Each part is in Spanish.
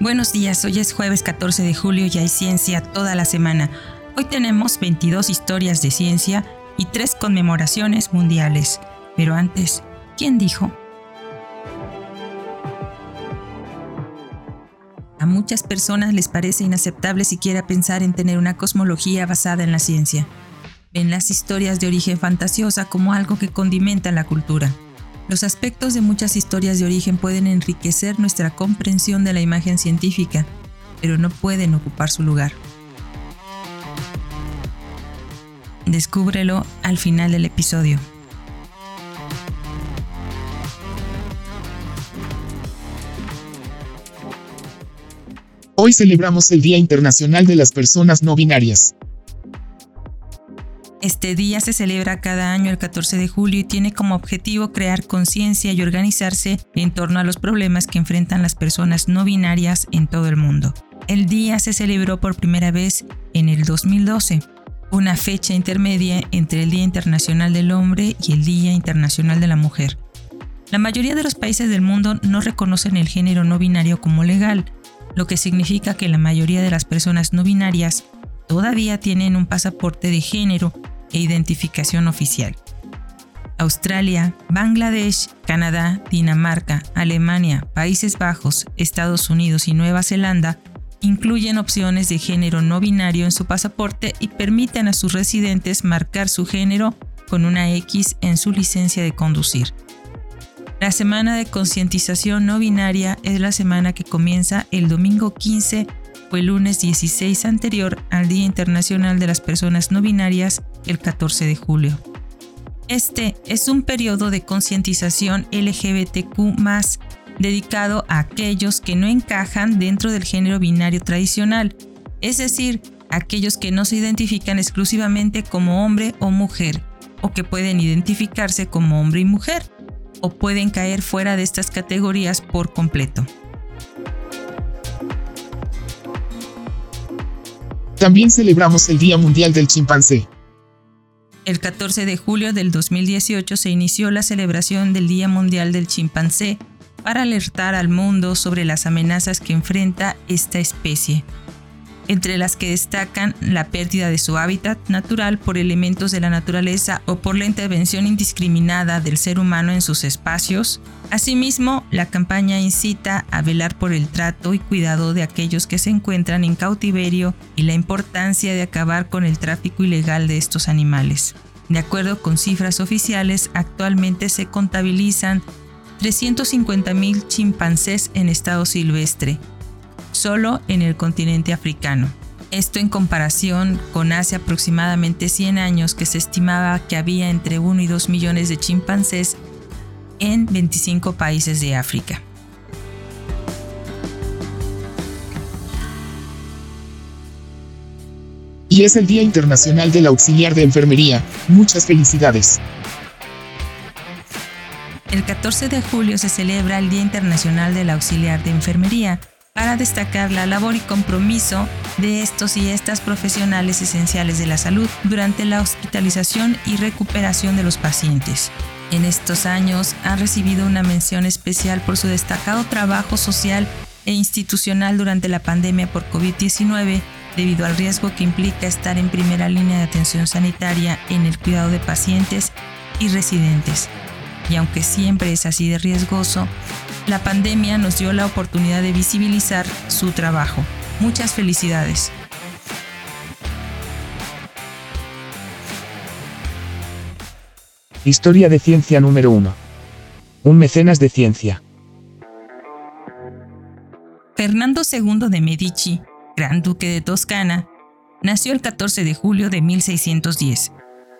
Buenos días, hoy es jueves 14 de julio y hay ciencia toda la semana. Hoy tenemos 22 historias de ciencia y 3 conmemoraciones mundiales. Pero antes, ¿quién dijo? A muchas personas les parece inaceptable siquiera pensar en tener una cosmología basada en la ciencia. Ven las historias de origen fantasiosa como algo que condimenta la cultura. Los aspectos de muchas historias de origen pueden enriquecer nuestra comprensión de la imagen científica, pero no pueden ocupar su lugar. Descúbrelo al final del episodio. Hoy celebramos el Día Internacional de las Personas No Binarias. Este día se celebra cada año el 14 de julio y tiene como objetivo crear conciencia y organizarse en torno a los problemas que enfrentan las personas no binarias en todo el mundo. El día se celebró por primera vez en el 2012, una fecha intermedia entre el Día Internacional del Hombre y el Día Internacional de la Mujer. La mayoría de los países del mundo no reconocen el género no binario como legal, lo que significa que la mayoría de las personas no binarias todavía tienen un pasaporte de género e identificación oficial. Australia, Bangladesh, Canadá, Dinamarca, Alemania, Países Bajos, Estados Unidos y Nueva Zelanda incluyen opciones de género no binario en su pasaporte y permiten a sus residentes marcar su género con una X en su licencia de conducir. La semana de concientización no binaria es la semana que comienza el domingo 15 o el lunes 16 anterior al Día Internacional de las Personas No Binarias, el 14 de julio. Este es un periodo de concientización LGBTQ dedicado a aquellos que no encajan dentro del género binario tradicional, es decir, aquellos que no se identifican exclusivamente como hombre o mujer, o que pueden identificarse como hombre y mujer, o pueden caer fuera de estas categorías por completo. También celebramos el Día Mundial del Chimpancé. El 14 de julio del 2018 se inició la celebración del Día Mundial del Chimpancé para alertar al mundo sobre las amenazas que enfrenta esta especie entre las que destacan la pérdida de su hábitat natural por elementos de la naturaleza o por la intervención indiscriminada del ser humano en sus espacios. Asimismo, la campaña incita a velar por el trato y cuidado de aquellos que se encuentran en cautiverio y la importancia de acabar con el tráfico ilegal de estos animales. De acuerdo con cifras oficiales, actualmente se contabilizan 350.000 chimpancés en estado silvestre, solo en el continente africano. Esto en comparación con hace aproximadamente 100 años que se estimaba que había entre 1 y 2 millones de chimpancés en 25 países de África. Y es el Día Internacional del Auxiliar de Enfermería. Muchas felicidades. El 14 de julio se celebra el Día Internacional del Auxiliar de Enfermería, para destacar la labor y compromiso de estos y estas profesionales esenciales de la salud durante la hospitalización y recuperación de los pacientes. En estos años ha recibido una mención especial por su destacado trabajo social e institucional durante la pandemia por COVID-19 debido al riesgo que implica estar en primera línea de atención sanitaria en el cuidado de pacientes y residentes. Y aunque siempre es así de riesgoso, la pandemia nos dio la oportunidad de visibilizar su trabajo. Muchas felicidades. Historia de ciencia número 1. Un mecenas de ciencia. Fernando II de Medici, Gran Duque de Toscana, nació el 14 de julio de 1610,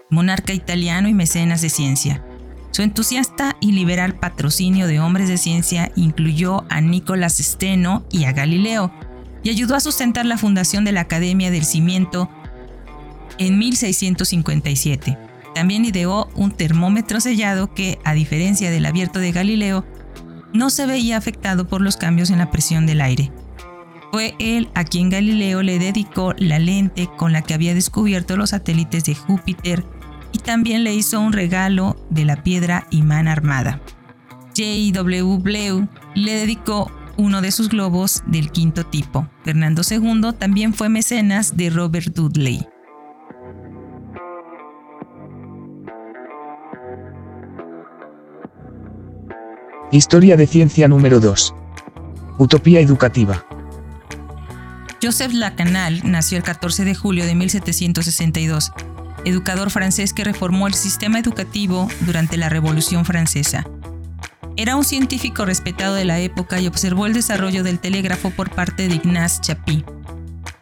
monarca italiano y mecenas de ciencia. Su entusiasta y liberal patrocinio de hombres de ciencia incluyó a Nicolás Steno y a Galileo, y ayudó a sustentar la fundación de la Academia del Cimiento en 1657. También ideó un termómetro sellado que, a diferencia del abierto de Galileo, no se veía afectado por los cambios en la presión del aire. Fue él a quien Galileo le dedicó la lente con la que había descubierto los satélites de Júpiter, y también le hizo un regalo de la piedra imán armada. J.W. Bleu le dedicó uno de sus globos del quinto tipo. Fernando II también fue mecenas de Robert Dudley. Historia de ciencia número 2. Utopía educativa. Joseph Lacanal nació el 14 de julio de 1762, educador francés que reformó el sistema educativo durante la Revolución Francesa. Era un científico respetado de la época y observó el desarrollo del telégrafo por parte de Ignace Chapí.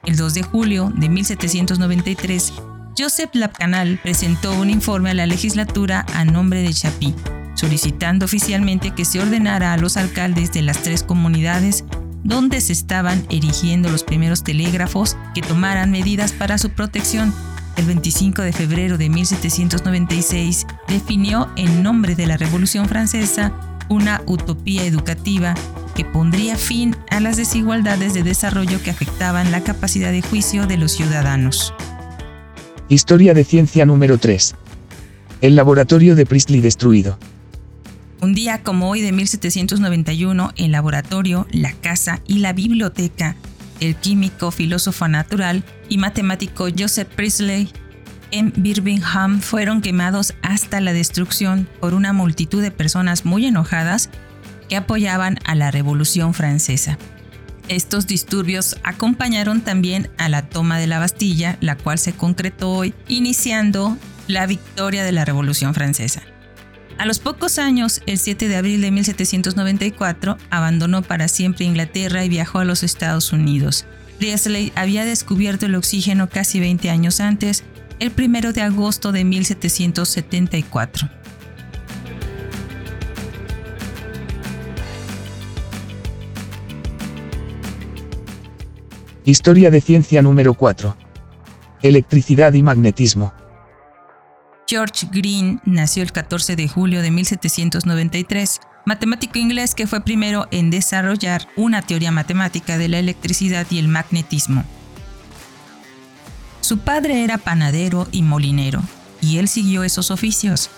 El 2 de julio de 1793, Joseph Lacanal presentó un informe a la legislatura a nombre de Chapí, solicitando oficialmente que se ordenara a los alcaldes de las tres comunidades donde se estaban erigiendo los primeros telégrafos que tomaran medidas para su protección. El 25 de febrero de 1796 definió en nombre de la Revolución Francesa una utopía educativa que pondría fin a las desigualdades de desarrollo que afectaban la capacidad de juicio de los ciudadanos. Historia de ciencia número 3. El laboratorio de Priestley destruido. Un día como hoy de 1791, el laboratorio, la casa y la biblioteca, el químico, filósofo natural y matemático Joseph Priestley en Birmingham fueron quemados hasta la destrucción por una multitud de personas muy enojadas que apoyaban a la Revolución Francesa. Estos disturbios acompañaron también a la toma de la Bastilla, la cual se concretó hoy, iniciando la victoria de la Revolución Francesa. A los pocos años, el 7 de abril de 1794, abandonó para siempre Inglaterra y viajó a los Estados Unidos. Priestley había descubierto el oxígeno casi 20 años antes, el 1 de agosto de 1774. Historia de ciencia número 4. Electricidad y magnetismo. George Green nació el 14 de julio de 1793, matemático inglés que fue primero en desarrollar una teoría matemática de la electricidad y el magnetismo. Su padre era panadero y molinero, y él siguió esos oficios,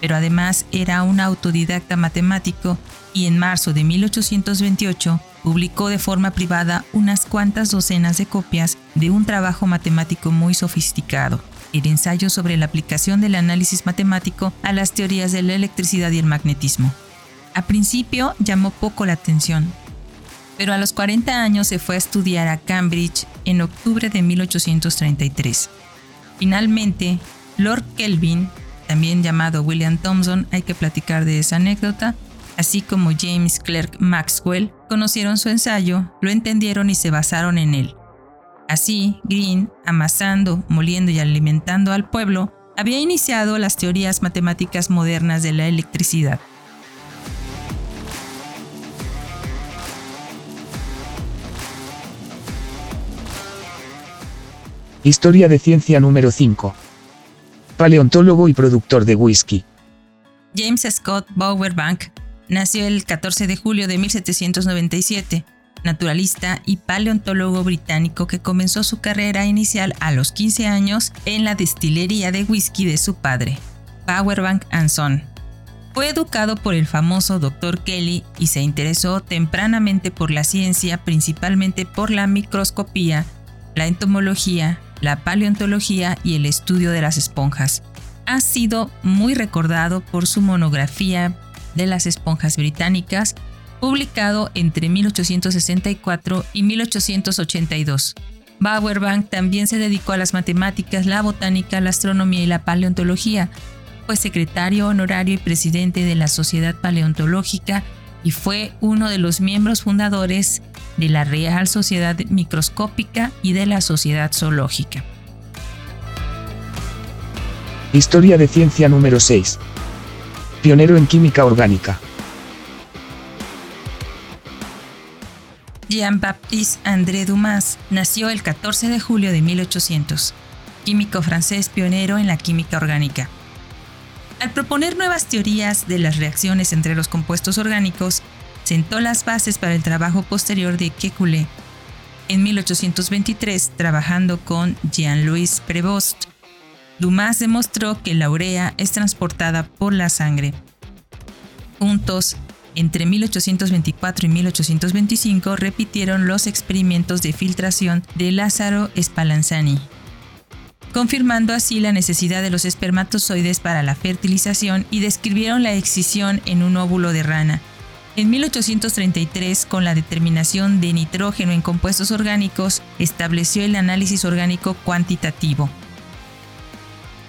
pero además era un autodidacta matemático y en marzo de 1828 publicó de forma privada unas cuantas docenas de copias de un trabajo matemático muy sofisticado el ensayo sobre la aplicación del análisis matemático a las teorías de la electricidad y el magnetismo. A principio llamó poco la atención, pero a los 40 años se fue a estudiar a Cambridge en octubre de 1833. Finalmente, Lord Kelvin, también llamado William Thomson, hay que platicar de esa anécdota, así como James Clerk Maxwell, conocieron su ensayo, lo entendieron y se basaron en él. Así, Green, amasando, moliendo y alimentando al pueblo, había iniciado las teorías matemáticas modernas de la electricidad. Historia de ciencia número 5. Paleontólogo y productor de whisky. James Scott Bowerbank nació el 14 de julio de 1797 naturalista y paleontólogo británico que comenzó su carrera inicial a los 15 años en la destilería de whisky de su padre, Powerbank Son. Fue educado por el famoso Dr. Kelly y se interesó tempranamente por la ciencia, principalmente por la microscopía, la entomología, la paleontología y el estudio de las esponjas. Ha sido muy recordado por su monografía de las esponjas británicas, publicado entre 1864 y 1882. Bauerbank también se dedicó a las matemáticas, la botánica, la astronomía y la paleontología. Fue secretario honorario y presidente de la Sociedad Paleontológica y fue uno de los miembros fundadores de la Real Sociedad Microscópica y de la Sociedad Zoológica. Historia de ciencia número 6. Pionero en química orgánica. Jean-Baptiste André Dumas nació el 14 de julio de 1800, químico francés pionero en la química orgánica. Al proponer nuevas teorías de las reacciones entre los compuestos orgánicos, sentó las bases para el trabajo posterior de Kekulé. En 1823, trabajando con Jean-Louis Prevost, Dumas demostró que la urea es transportada por la sangre. Juntos, Entre 1824 y 1825 repitieron los experimentos de filtración de Lázaro Spallanzani, confirmando así la necesidad de los espermatozoides para la fertilización y describieron la excisión en un óvulo de rana. En 1833, con la determinación de nitrógeno en compuestos orgánicos, estableció el análisis orgánico cuantitativo.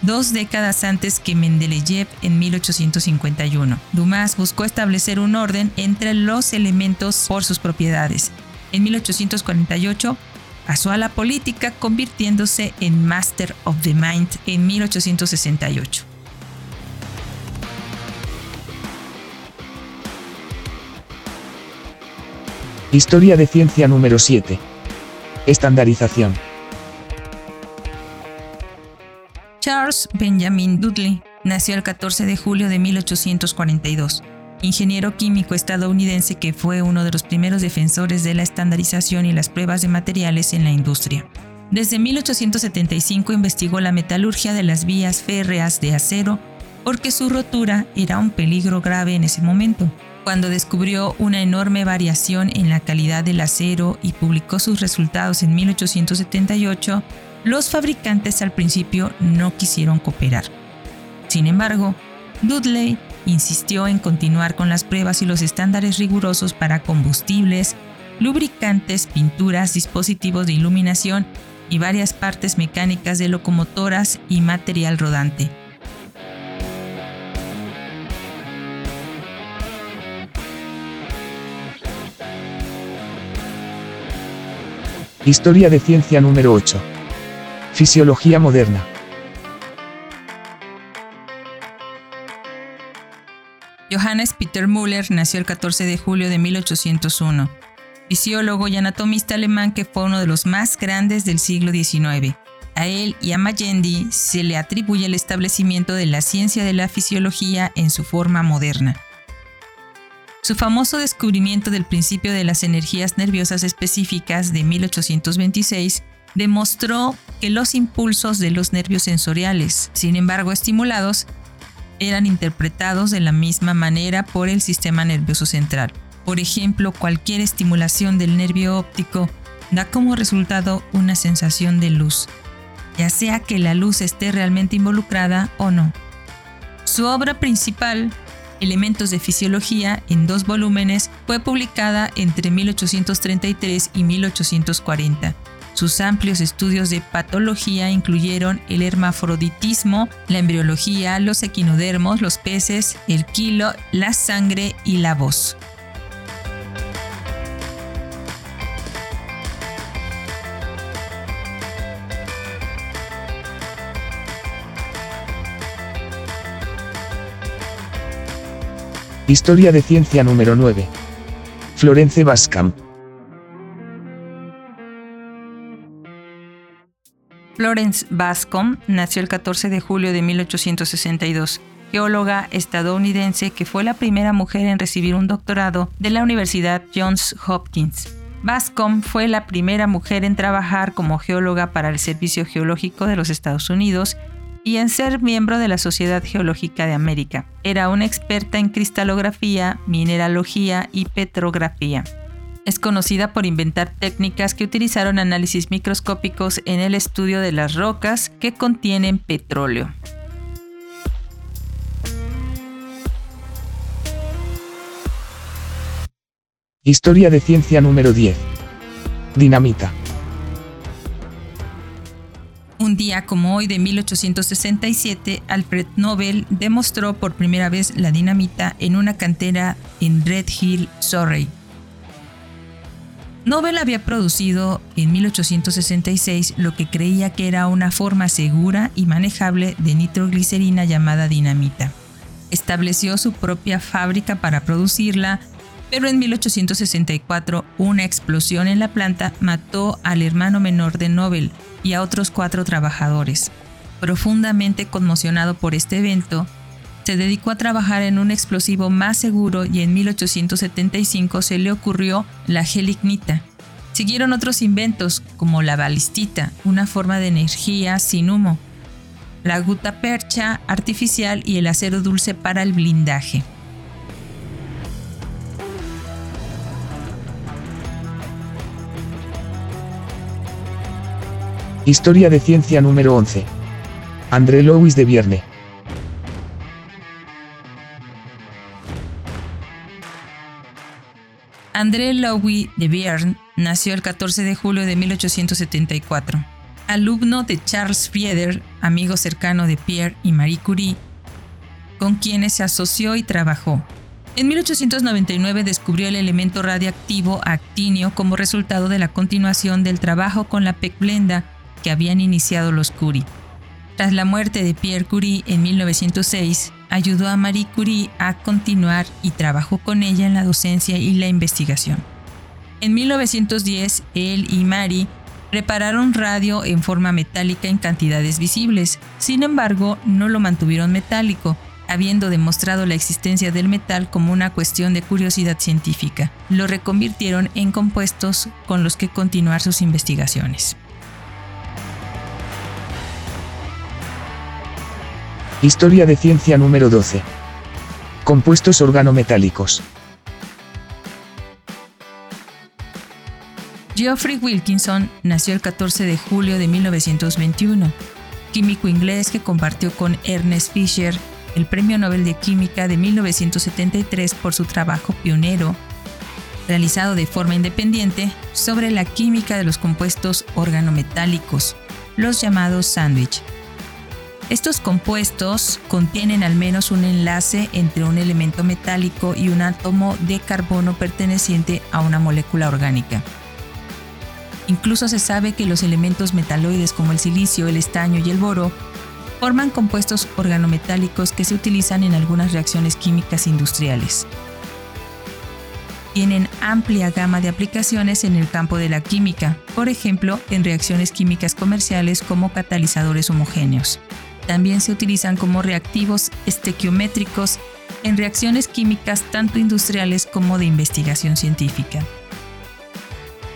Dos décadas antes que Mendeleev en 1851, Dumas buscó establecer un orden entre los elementos por sus propiedades. En 1848, Pasó a la política convirtiéndose en Master of the Mind en 1868. Historia de ciencia número 7. Estandarización. Charles Benjamin Dudley nació el 14 de julio de 1842 ingeniero químico estadounidense que fue uno de los primeros defensores de la estandarización y las pruebas de materiales en la industria. Desde 1875 investigó la metalurgia de las vías férreas de acero porque su rotura era un peligro grave en ese momento. Cuando descubrió una enorme variación en la calidad del acero y publicó sus resultados en 1878, los fabricantes al principio no quisieron cooperar. Sin embargo, Dudley insistió en continuar con las pruebas y los estándares rigurosos para combustibles, lubricantes, pinturas, dispositivos de iluminación y varias partes mecánicas de locomotoras y material rodante. Historia de ciencia número 8. Fisiología moderna. Johannes Peter Müller nació el 14 de julio de 1801, fisiólogo y anatomista alemán que fue uno de los más grandes del siglo XIX. A él y a Mayendi se le atribuye el establecimiento de la ciencia de la fisiología en su forma moderna. Su famoso descubrimiento del principio de las energías nerviosas específicas de 1826 demostró que los impulsos de los nervios sensoriales, sin embargo estimulados, eran interpretados de la misma manera por el sistema nervioso central. Por ejemplo, cualquier estimulación del nervio óptico da como resultado una sensación de luz, ya sea que la luz esté realmente involucrada o no. Su obra principal, Elementos de Fisiología, en dos volúmenes, fue publicada entre 1833 y 1840 sus amplios estudios de patología incluyeron el hermafroditismo, la embriología, los equinodermos, los peces, el kilo, la sangre y la voz. Historia de ciencia número 9. Florence Bascam. Florence Bascom nació el 14 de julio de 1862, geóloga estadounidense que fue la primera mujer en recibir un doctorado de la Universidad Johns Hopkins. Bascom fue la primera mujer en trabajar como geóloga para el Servicio Geológico de los Estados Unidos y en ser miembro de la Sociedad Geológica de América. Era una experta en cristalografía, mineralogía y petrografía. Es conocida por inventar técnicas que utilizaron análisis microscópicos en el estudio de las rocas que contienen petróleo. Historia de ciencia número 10. Dinamita. Un día como hoy de 1867, Alfred Nobel demostró por primera vez la dinamita en una cantera en Red Hill, Surrey, Nobel había producido en 1866 lo que creía que era una forma segura y manejable de nitroglicerina llamada dinamita. Estableció su propia fábrica para producirla, pero en 1864 una explosión en la planta mató al hermano menor de Nobel y a otros cuatro trabajadores. Profundamente conmocionado por este evento, se dedicó a trabajar en un explosivo más seguro y en 1875 se le ocurrió la gelignita. Siguieron otros inventos, como la balistita, una forma de energía sin humo, la gutapercha artificial y el acero dulce para el blindaje. Historia de ciencia número 11. André Lewis de Vierne. André Louis de Vierne nació el 14 de julio de 1874. Alumno de Charles Frieder, amigo cercano de Pierre y Marie Curie, con quienes se asoció y trabajó. En 1899 descubrió el elemento radiactivo actinio como resultado de la continuación del trabajo con la pecblenda que habían iniciado los Curie. Tras la muerte de Pierre Curie en 1906, ayudó a Marie Curie a continuar y trabajó con ella en la docencia y la investigación. En 1910, él y Marie repararon radio en forma metálica en cantidades visibles. Sin embargo, no lo mantuvieron metálico, habiendo demostrado la existencia del metal como una cuestión de curiosidad científica. Lo reconvirtieron en compuestos con los que continuar sus investigaciones. Historia de ciencia número 12. Compuestos organometálicos. Geoffrey Wilkinson nació el 14 de julio de 1921, químico inglés que compartió con Ernest Fisher el Premio Nobel de Química de 1973 por su trabajo pionero, realizado de forma independiente, sobre la química de los compuestos organometálicos, los llamados sándwich. Estos compuestos contienen al menos un enlace entre un elemento metálico y un átomo de carbono perteneciente a una molécula orgánica. Incluso se sabe que los elementos metaloides como el silicio, el estaño y el boro forman compuestos organometálicos que se utilizan en algunas reacciones químicas industriales. Tienen amplia gama de aplicaciones en el campo de la química, por ejemplo, en reacciones químicas comerciales como catalizadores homogéneos. También se utilizan como reactivos estequiométricos en reacciones químicas tanto industriales como de investigación científica.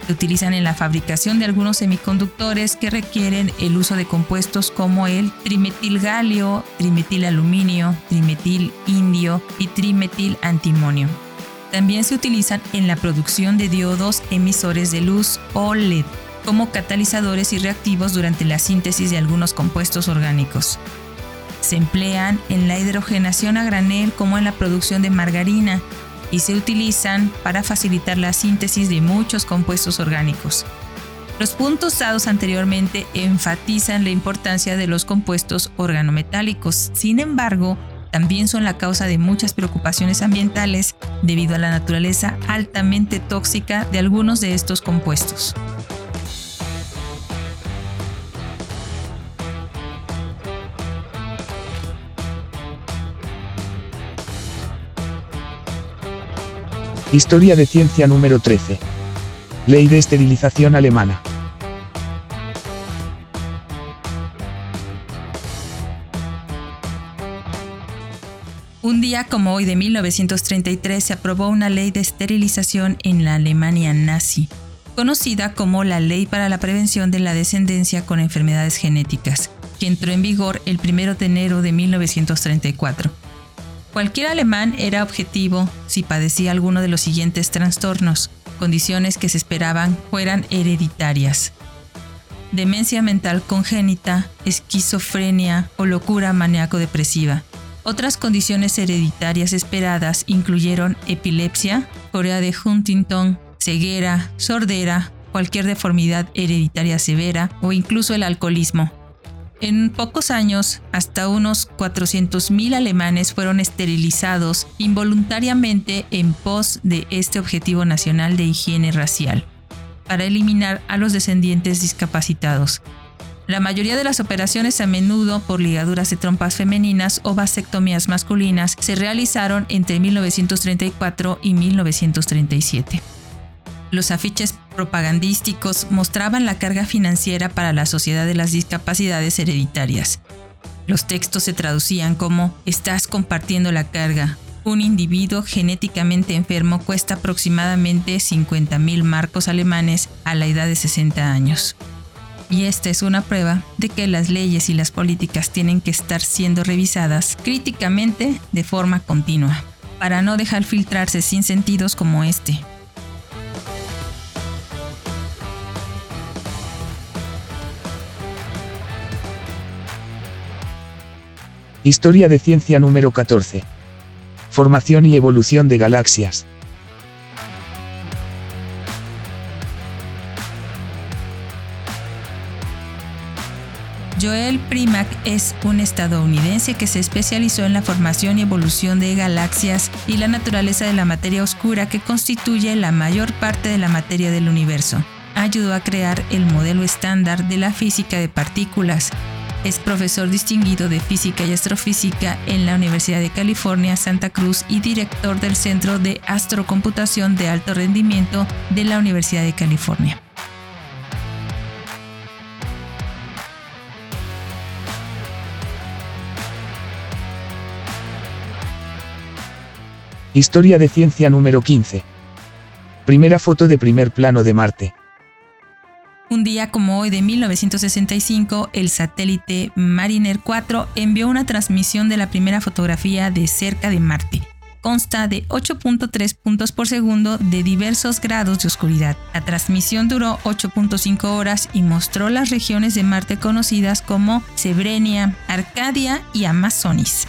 Se utilizan en la fabricación de algunos semiconductores que requieren el uso de compuestos como el trimetilgalio, trimetilaluminio, trimetil indio y trimetil antimonio. También se utilizan en la producción de diodos emisores de luz o LED como catalizadores y reactivos durante la síntesis de algunos compuestos orgánicos. Se emplean en la hidrogenación a granel como en la producción de margarina y se utilizan para facilitar la síntesis de muchos compuestos orgánicos. Los puntos dados anteriormente enfatizan la importancia de los compuestos organometálicos, sin embargo, también son la causa de muchas preocupaciones ambientales debido a la naturaleza altamente tóxica de algunos de estos compuestos. Historia de ciencia número 13. Ley de esterilización alemana. Un día como hoy de 1933 se aprobó una ley de esterilización en la Alemania nazi, conocida como la Ley para la Prevención de la Descendencia con Enfermedades Genéticas, que entró en vigor el 1 de enero de 1934. Cualquier alemán era objetivo si padecía alguno de los siguientes trastornos, condiciones que se esperaban fueran hereditarias. Demencia mental congénita, esquizofrenia o locura maníaco-depresiva. Otras condiciones hereditarias esperadas incluyeron epilepsia, corea de Huntington, ceguera, sordera, cualquier deformidad hereditaria severa o incluso el alcoholismo. En pocos años, hasta unos 400.000 alemanes fueron esterilizados involuntariamente en pos de este objetivo nacional de higiene racial, para eliminar a los descendientes discapacitados. La mayoría de las operaciones a menudo por ligaduras de trompas femeninas o vasectomías masculinas se realizaron entre 1934 y 1937. Los afiches propagandísticos mostraban la carga financiera para la sociedad de las discapacidades hereditarias. Los textos se traducían como estás compartiendo la carga. Un individuo genéticamente enfermo cuesta aproximadamente 50.000 marcos alemanes a la edad de 60 años. Y esta es una prueba de que las leyes y las políticas tienen que estar siendo revisadas críticamente de forma continua, para no dejar filtrarse sin sentidos como este. Historia de ciencia número 14. Formación y evolución de galaxias. Joel Primack es un estadounidense que se especializó en la formación y evolución de galaxias y la naturaleza de la materia oscura que constituye la mayor parte de la materia del universo. Ayudó a crear el modelo estándar de la física de partículas. Es profesor distinguido de física y astrofísica en la Universidad de California, Santa Cruz y director del Centro de Astrocomputación de Alto Rendimiento de la Universidad de California. Historia de ciencia número 15. Primera foto de primer plano de Marte. Un día como hoy de 1965, el satélite Mariner 4 envió una transmisión de la primera fotografía de cerca de Marte. Consta de 8.3 puntos por segundo de diversos grados de oscuridad. La transmisión duró 8.5 horas y mostró las regiones de Marte conocidas como Sebrenia, Arcadia y Amazonis.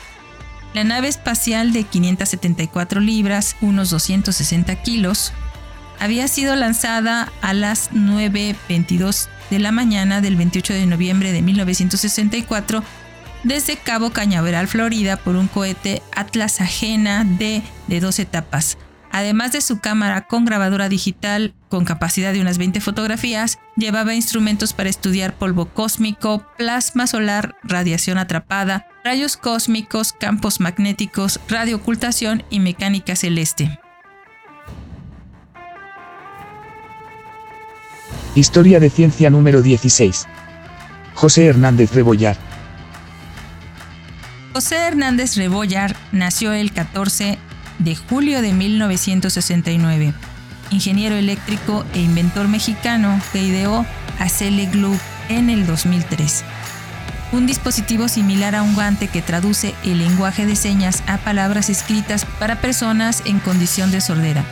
La nave espacial de 574 libras, unos 260 kilos, había sido lanzada a las 9.22 de la mañana del 28 de noviembre de 1964 desde Cabo Cañaveral, Florida, por un cohete Atlas Ajena D de dos etapas. Además de su cámara con grabadora digital con capacidad de unas 20 fotografías, llevaba instrumentos para estudiar polvo cósmico, plasma solar, radiación atrapada, rayos cósmicos, campos magnéticos, radioocultación y mecánica celeste. Historia de ciencia número 16. José Hernández Rebollar. José Hernández Rebollar nació el 14 de julio de 1969, ingeniero eléctrico e inventor mexicano que ideó a Glue en el 2003. Un dispositivo similar a un guante que traduce el lenguaje de señas a palabras escritas para personas en condición de sordera.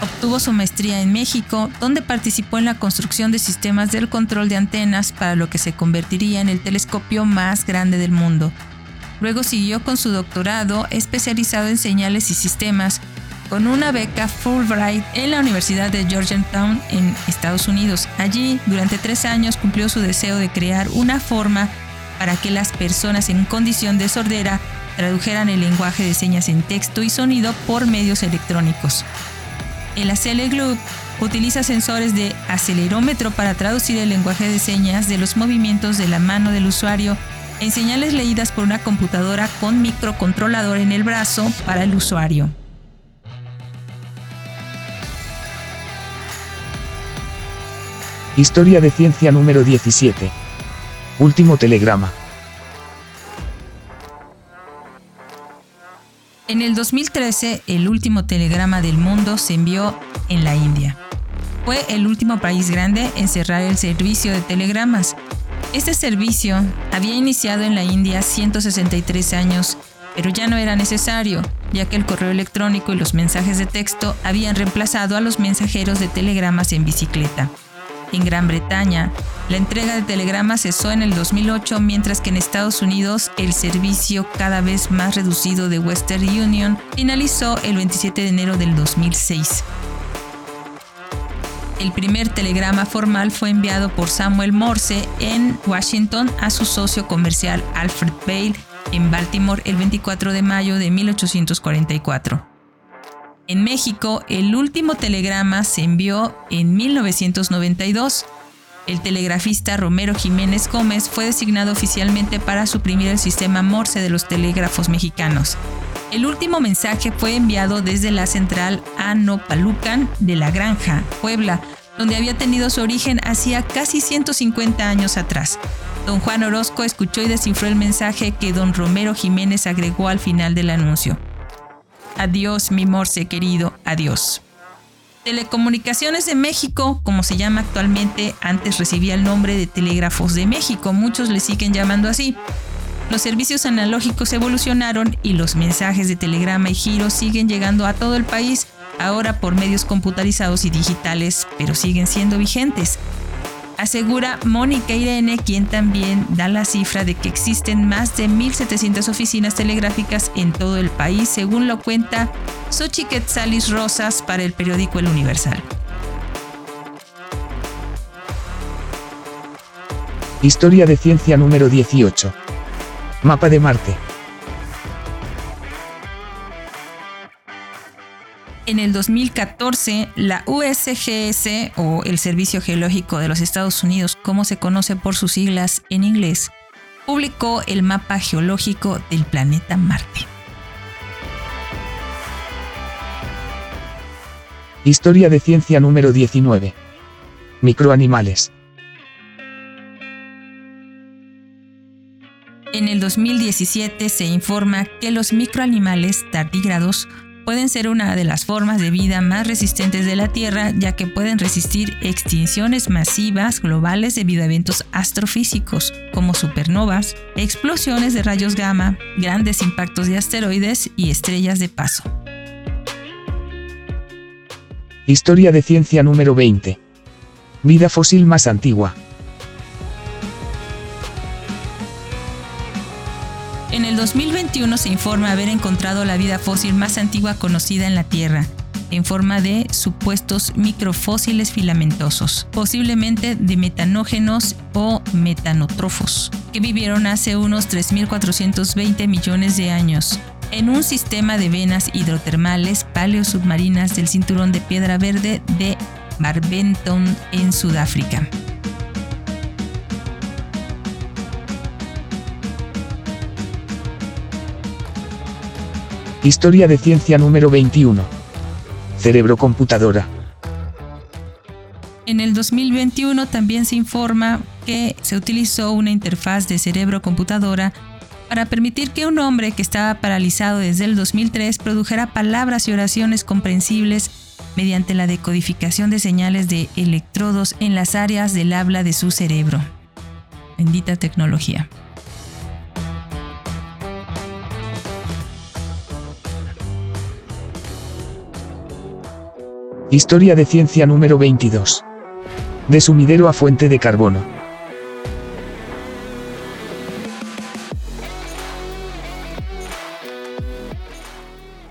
Obtuvo su maestría en México, donde participó en la construcción de sistemas del control de antenas para lo que se convertiría en el telescopio más grande del mundo, Luego siguió con su doctorado especializado en señales y sistemas con una beca Fulbright en la Universidad de Georgetown en Estados Unidos. Allí, durante tres años, cumplió su deseo de crear una forma para que las personas en condición de sordera tradujeran el lenguaje de señas en texto y sonido por medios electrónicos. El ACL Globe utiliza sensores de acelerómetro para traducir el lenguaje de señas de los movimientos de la mano del usuario en señales leídas por una computadora con microcontrolador en el brazo para el usuario. Historia de ciencia número 17. Último telegrama. En el 2013, el último telegrama del mundo se envió en la India. Fue el último país grande en cerrar el servicio de telegramas este servicio había iniciado en la India 163 años, pero ya no era necesario, ya que el correo electrónico y los mensajes de texto habían reemplazado a los mensajeros de telegramas en bicicleta. En Gran Bretaña, la entrega de telegramas cesó en el 2008, mientras que en Estados Unidos el servicio cada vez más reducido de Western Union finalizó el 27 de enero del 2006. El primer telegrama formal fue enviado por Samuel Morse en Washington a su socio comercial Alfred Bale en Baltimore el 24 de mayo de 1844. En México, el último telegrama se envió en 1992. El telegrafista Romero Jiménez Gómez fue designado oficialmente para suprimir el sistema Morse de los telégrafos mexicanos. El último mensaje fue enviado desde la central Anopalucan de la Granja, Puebla, donde había tenido su origen hacía casi 150 años atrás. Don Juan Orozco escuchó y descifró el mensaje que don Romero Jiménez agregó al final del anuncio. Adiós, mi morse querido, adiós. Telecomunicaciones de México, como se llama actualmente, antes recibía el nombre de Telégrafos de México, muchos le siguen llamando así. Los servicios analógicos evolucionaron y los mensajes de telegrama y giro siguen llegando a todo el país, ahora por medios computarizados y digitales, pero siguen siendo vigentes. Asegura Mónica Irene, quien también da la cifra de que existen más de 1.700 oficinas telegráficas en todo el país, según lo cuenta Xochitl Salis Rosas para el periódico El Universal. Historia de ciencia número 18. Mapa de Marte. En el 2014, la USGS, o el Servicio Geológico de los Estados Unidos, como se conoce por sus siglas en inglés, publicó el mapa geológico del planeta Marte. Historia de ciencia número 19. Microanimales. En el 2017 se informa que los microanimales tardígrados pueden ser una de las formas de vida más resistentes de la Tierra, ya que pueden resistir extinciones masivas globales debido a eventos astrofísicos, como supernovas, explosiones de rayos gamma, grandes impactos de asteroides y estrellas de paso. Historia de ciencia número 20. Vida fósil más antigua. El 2021 se informa haber encontrado la vida fósil más antigua conocida en la Tierra, en forma de supuestos microfósiles filamentosos, posiblemente de metanógenos o metanotrofos, que vivieron hace unos 3.420 millones de años, en un sistema de venas hidrotermales paleosubmarinas del cinturón de piedra verde de Barbenton en Sudáfrica. Historia de ciencia número 21. Cerebro computadora. En el 2021 también se informa que se utilizó una interfaz de cerebro-computadora para permitir que un hombre que estaba paralizado desde el 2003 produjera palabras y oraciones comprensibles mediante la decodificación de señales de electrodos en las áreas del habla de su cerebro. Bendita tecnología. Historia de ciencia número 22. De sumidero a fuente de carbono.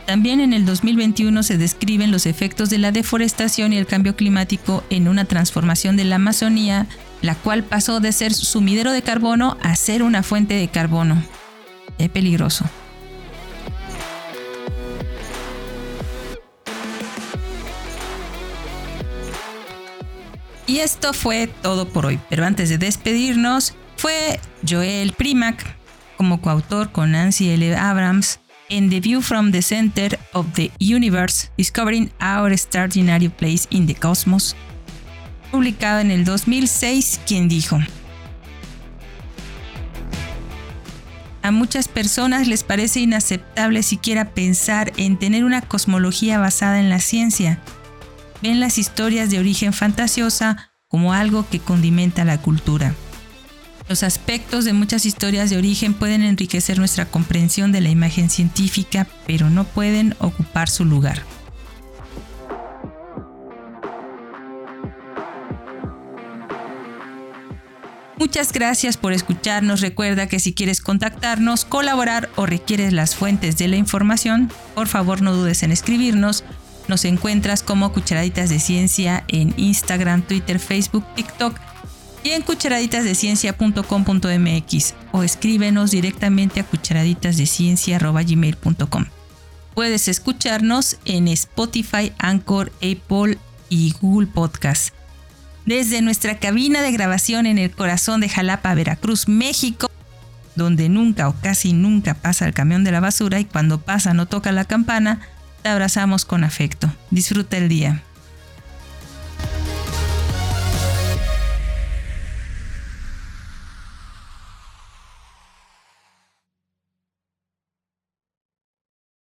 También en el 2021 se describen los efectos de la deforestación y el cambio climático en una transformación de la Amazonía, la cual pasó de ser sumidero de carbono a ser una fuente de carbono. Es peligroso. Y esto fue todo por hoy, pero antes de despedirnos, fue Joel Primack como coautor con Nancy L. Abrams en The View from the Center of the Universe, Discovering Our Extraordinary Place in the Cosmos, publicado en el 2006, quien dijo, A muchas personas les parece inaceptable siquiera pensar en tener una cosmología basada en la ciencia, ven las historias de origen fantasiosa como algo que condimenta la cultura. Los aspectos de muchas historias de origen pueden enriquecer nuestra comprensión de la imagen científica, pero no pueden ocupar su lugar. Muchas gracias por escucharnos. Recuerda que si quieres contactarnos, colaborar o requieres las fuentes de la información, por favor no dudes en escribirnos nos encuentras como Cucharaditas de Ciencia en Instagram, Twitter, Facebook, TikTok y en cucharaditasdeciencia.com.mx o escríbenos directamente a cucharaditasdeciencia.gmail.com. Puedes escucharnos en Spotify, Anchor, Apple y Google Podcast. Desde nuestra cabina de grabación en el corazón de Jalapa, Veracruz, México, donde nunca o casi nunca pasa el camión de la basura y cuando pasa no toca la campana, te abrazamos con afecto. Disfruta el día.